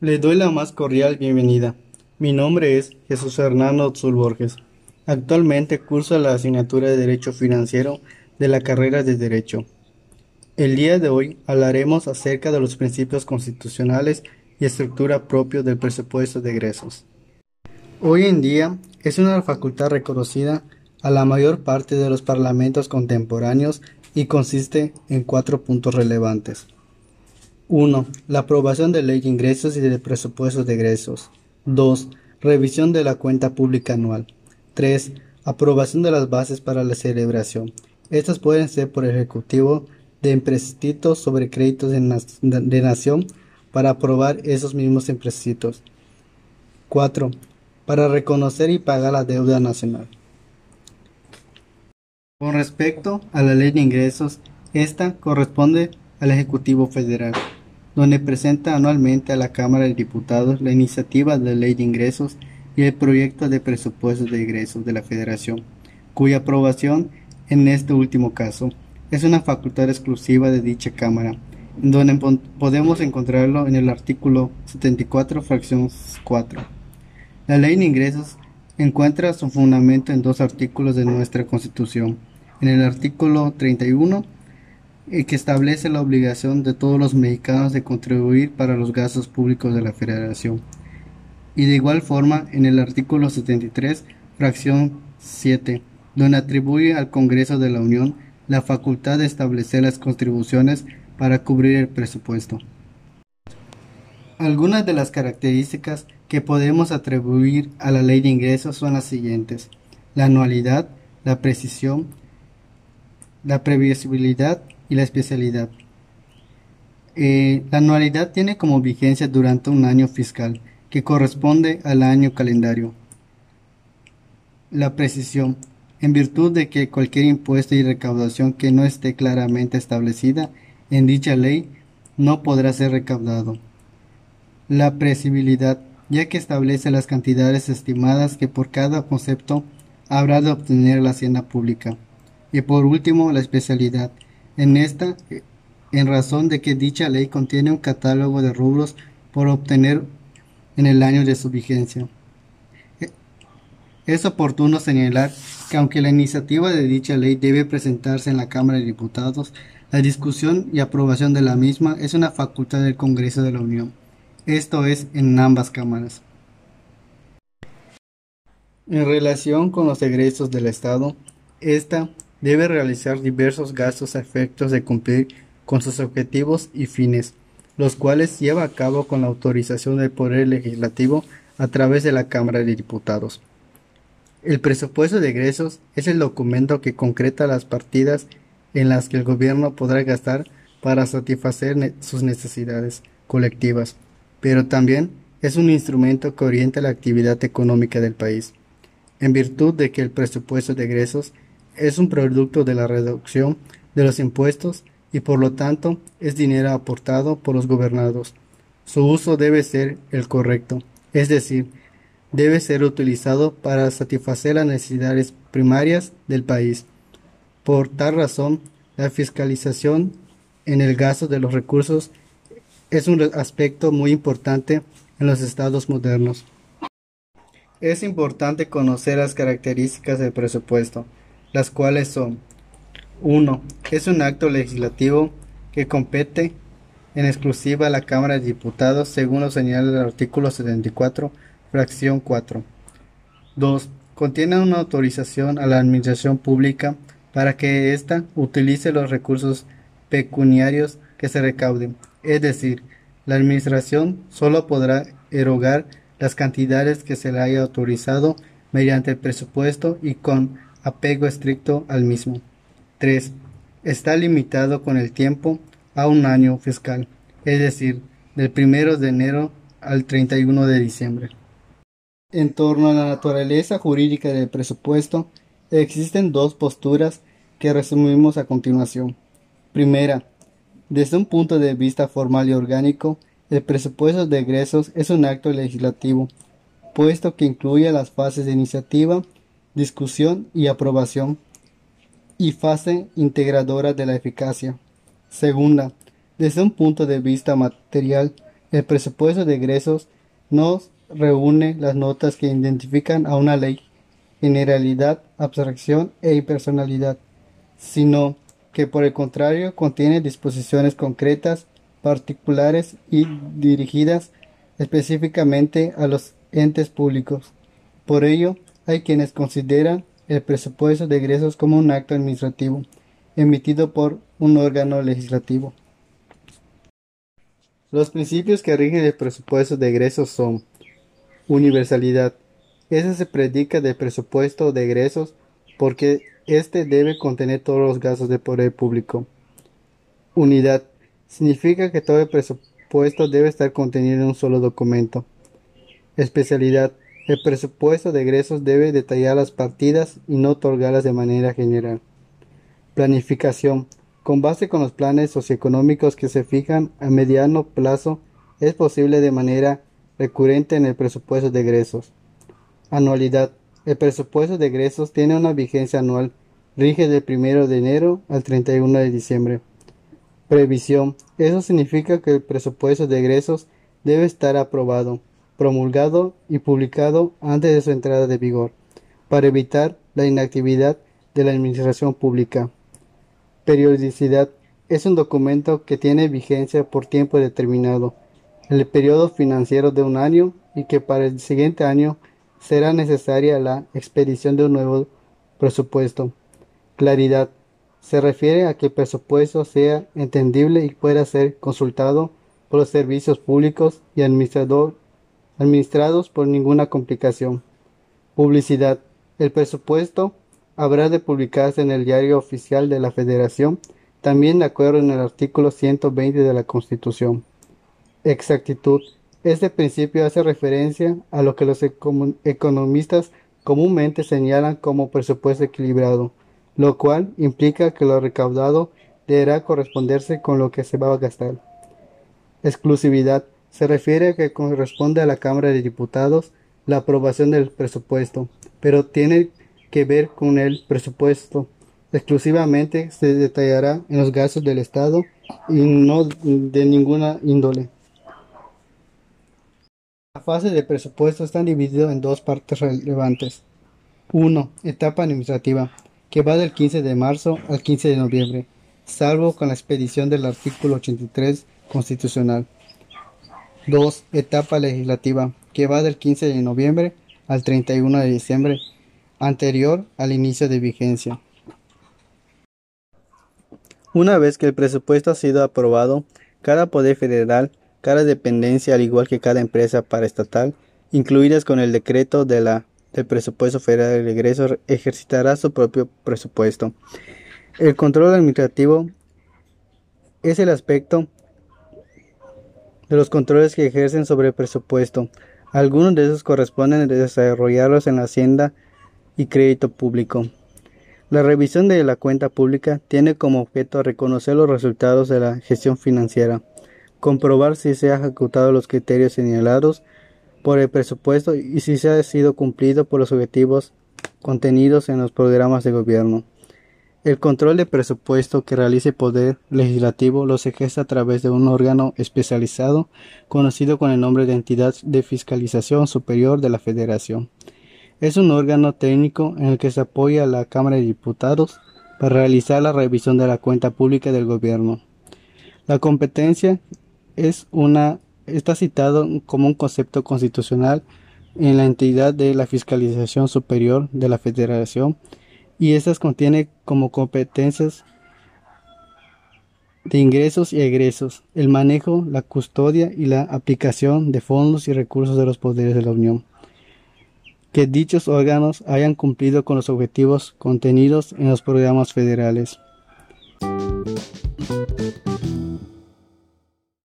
Le doy la más cordial bienvenida. Mi nombre es Jesús Fernando Zul Borges. Actualmente curso la asignatura de Derecho Financiero de la carrera de Derecho. El día de hoy hablaremos acerca de los principios constitucionales y estructura propio del presupuesto de egresos. Hoy en día es una facultad reconocida a la mayor parte de los parlamentos contemporáneos y consiste en cuatro puntos relevantes. 1. La aprobación de ley de ingresos y de presupuestos de egresos. 2. Revisión de la cuenta pública anual. 3. Aprobación de las bases para la celebración. Estas pueden ser por el Ejecutivo de empréstitos sobre créditos de, nación para aprobar esos mismos empréstitos. 4. Para reconocer y pagar la deuda nacional. Con respecto a la ley de ingresos, esta corresponde al Ejecutivo Federal, donde presenta anualmente a la Cámara de Diputados la iniciativa de ley de ingresos y el proyecto de presupuestos de ingresos de la Federación, cuya aprobación, en este último caso, es una facultad exclusiva de dicha Cámara, donde podemos encontrarlo en el artículo 74, fracción 4. La ley de ingresos encuentra su fundamento en dos artículos de nuestra Constitución. En el artículo 31, eh, que establece la obligación de todos los mexicanos de contribuir para los gastos públicos de la Federación. Y de igual forma, en el artículo 73, fracción 7, donde atribuye al Congreso de la Unión la facultad de establecer las contribuciones para cubrir el presupuesto. Algunas de las características que podemos atribuir a la ley de ingresos son las siguientes. La anualidad, la precisión, la previsibilidad y la especialidad. Eh, la anualidad tiene como vigencia durante un año fiscal, que corresponde al año calendario. La precisión en virtud de que cualquier impuesto y recaudación que no esté claramente establecida en dicha ley no podrá ser recaudado. La presibilidad, ya que establece las cantidades estimadas que por cada concepto habrá de obtener la hacienda pública. Y por último, la especialidad. En esta, en razón de que dicha ley contiene un catálogo de rubros por obtener en el año de su vigencia. Es oportuno señalar que aunque la iniciativa de dicha ley debe presentarse en la Cámara de Diputados, la discusión y aprobación de la misma es una facultad del Congreso de la Unión, esto es, en ambas cámaras. En relación con los egresos del Estado, ésta debe realizar diversos gastos a efectos de cumplir con sus objetivos y fines, los cuales lleva a cabo con la autorización del Poder Legislativo a través de la Cámara de Diputados. El presupuesto de egresos es el documento que concreta las partidas en las que el gobierno podrá gastar para satisfacer sus necesidades colectivas, pero también es un instrumento que orienta la actividad económica del país, en virtud de que el presupuesto de egresos es un producto de la reducción de los impuestos y por lo tanto es dinero aportado por los gobernados. Su uso debe ser el correcto, es decir, debe ser utilizado para satisfacer las necesidades primarias del país. Por tal razón, la fiscalización en el gasto de los recursos es un aspecto muy importante en los estados modernos. Es importante conocer las características del presupuesto, las cuales son 1. Es un acto legislativo que compete en exclusiva a la Cámara de Diputados según lo señala el artículo 74 Fracción 4. 2. Contiene una autorización a la Administración Pública para que ésta utilice los recursos pecuniarios que se recauden. Es decir, la Administración solo podrá erogar las cantidades que se le haya autorizado mediante el presupuesto y con apego estricto al mismo. 3. Está limitado con el tiempo a un año fiscal, es decir, del 1 de enero al 31 de diciembre. En torno a la naturaleza jurídica del presupuesto, existen dos posturas que resumimos a continuación. Primera, desde un punto de vista formal y orgánico, el presupuesto de egresos es un acto legislativo, puesto que incluye las fases de iniciativa, discusión y aprobación, y fase integradora de la eficacia. Segunda, desde un punto de vista material, El presupuesto de egresos no reúne las notas que identifican a una ley, generalidad, abstracción e impersonalidad, sino que por el contrario contiene disposiciones concretas, particulares y dirigidas específicamente a los entes públicos. Por ello, hay quienes consideran el presupuesto de egresos como un acto administrativo emitido por un órgano legislativo. Los principios que rigen el presupuesto de egresos son universalidad. Ese se predica del presupuesto de egresos porque éste debe contener todos los gastos de poder público. Unidad. Significa que todo el presupuesto debe estar contenido en un solo documento. Especialidad. El presupuesto de egresos debe detallar las partidas y no otorgarlas de manera general. Planificación. Con base con los planes socioeconómicos que se fijan a mediano plazo, es posible de manera recurrente en el presupuesto de egresos. Anualidad. El presupuesto de egresos tiene una vigencia anual, rige del 1 de enero al 31 de diciembre. Previsión. Eso significa que el presupuesto de egresos debe estar aprobado, promulgado y publicado antes de su entrada de vigor, para evitar la inactividad de la administración pública. Periodicidad es un documento que tiene vigencia por tiempo determinado, el periodo financiero de un año y que para el siguiente año será necesaria la expedición de un nuevo presupuesto. Claridad se refiere a que el presupuesto sea entendible y pueda ser consultado por los servicios públicos y administrados por ninguna complicación. Publicidad. El presupuesto habrá de publicarse en el Diario Oficial de la Federación, también de acuerdo en el artículo 120 de la Constitución. Exactitud. Este principio hace referencia a lo que los economistas comúnmente señalan como presupuesto equilibrado, lo cual implica que lo recaudado deberá corresponderse con lo que se va a gastar. Exclusividad se refiere a que corresponde a la Cámara de Diputados la aprobación del presupuesto, pero tiene que ver con el presupuesto. Exclusivamente se detallará en los gastos del Estado y no de ninguna índole. La fase de presupuesto está dividida en dos partes relevantes. 1. Etapa administrativa, que va del 15 de marzo al 15 de noviembre, salvo con la expedición del artículo 83 constitucional. 2. Etapa legislativa, que va del 15 de noviembre al 31 de diciembre, anterior al inicio de vigencia. Una vez que el presupuesto ha sido aprobado, cada poder federal, cada dependencia, al igual que cada empresa paraestatal, incluidas con el decreto de la, del presupuesto federal de regreso, ejercitará su propio presupuesto. El control administrativo es el aspecto de los controles que ejercen sobre el presupuesto. Algunos de esos corresponden a desarrollarlos en la Hacienda y crédito público. La revisión de la cuenta pública tiene como objeto reconocer los resultados de la gestión financiera, comprobar si se han ejecutado los criterios señalados por el presupuesto y si se ha sido cumplido por los objetivos contenidos en los programas de gobierno. El control de presupuesto que realice el Poder Legislativo los ejerce a través de un órgano especializado conocido con el nombre de Entidad de Fiscalización Superior de la Federación. Es un órgano técnico en el que se apoya la Cámara de Diputados para realizar la revisión de la cuenta pública del gobierno. La competencia es una está citado como un concepto constitucional en la entidad de la fiscalización superior de la Federación y estas contiene como competencias de ingresos y egresos, el manejo, la custodia y la aplicación de fondos y recursos de los poderes de la Unión que dichos órganos hayan cumplido con los objetivos contenidos en los programas federales.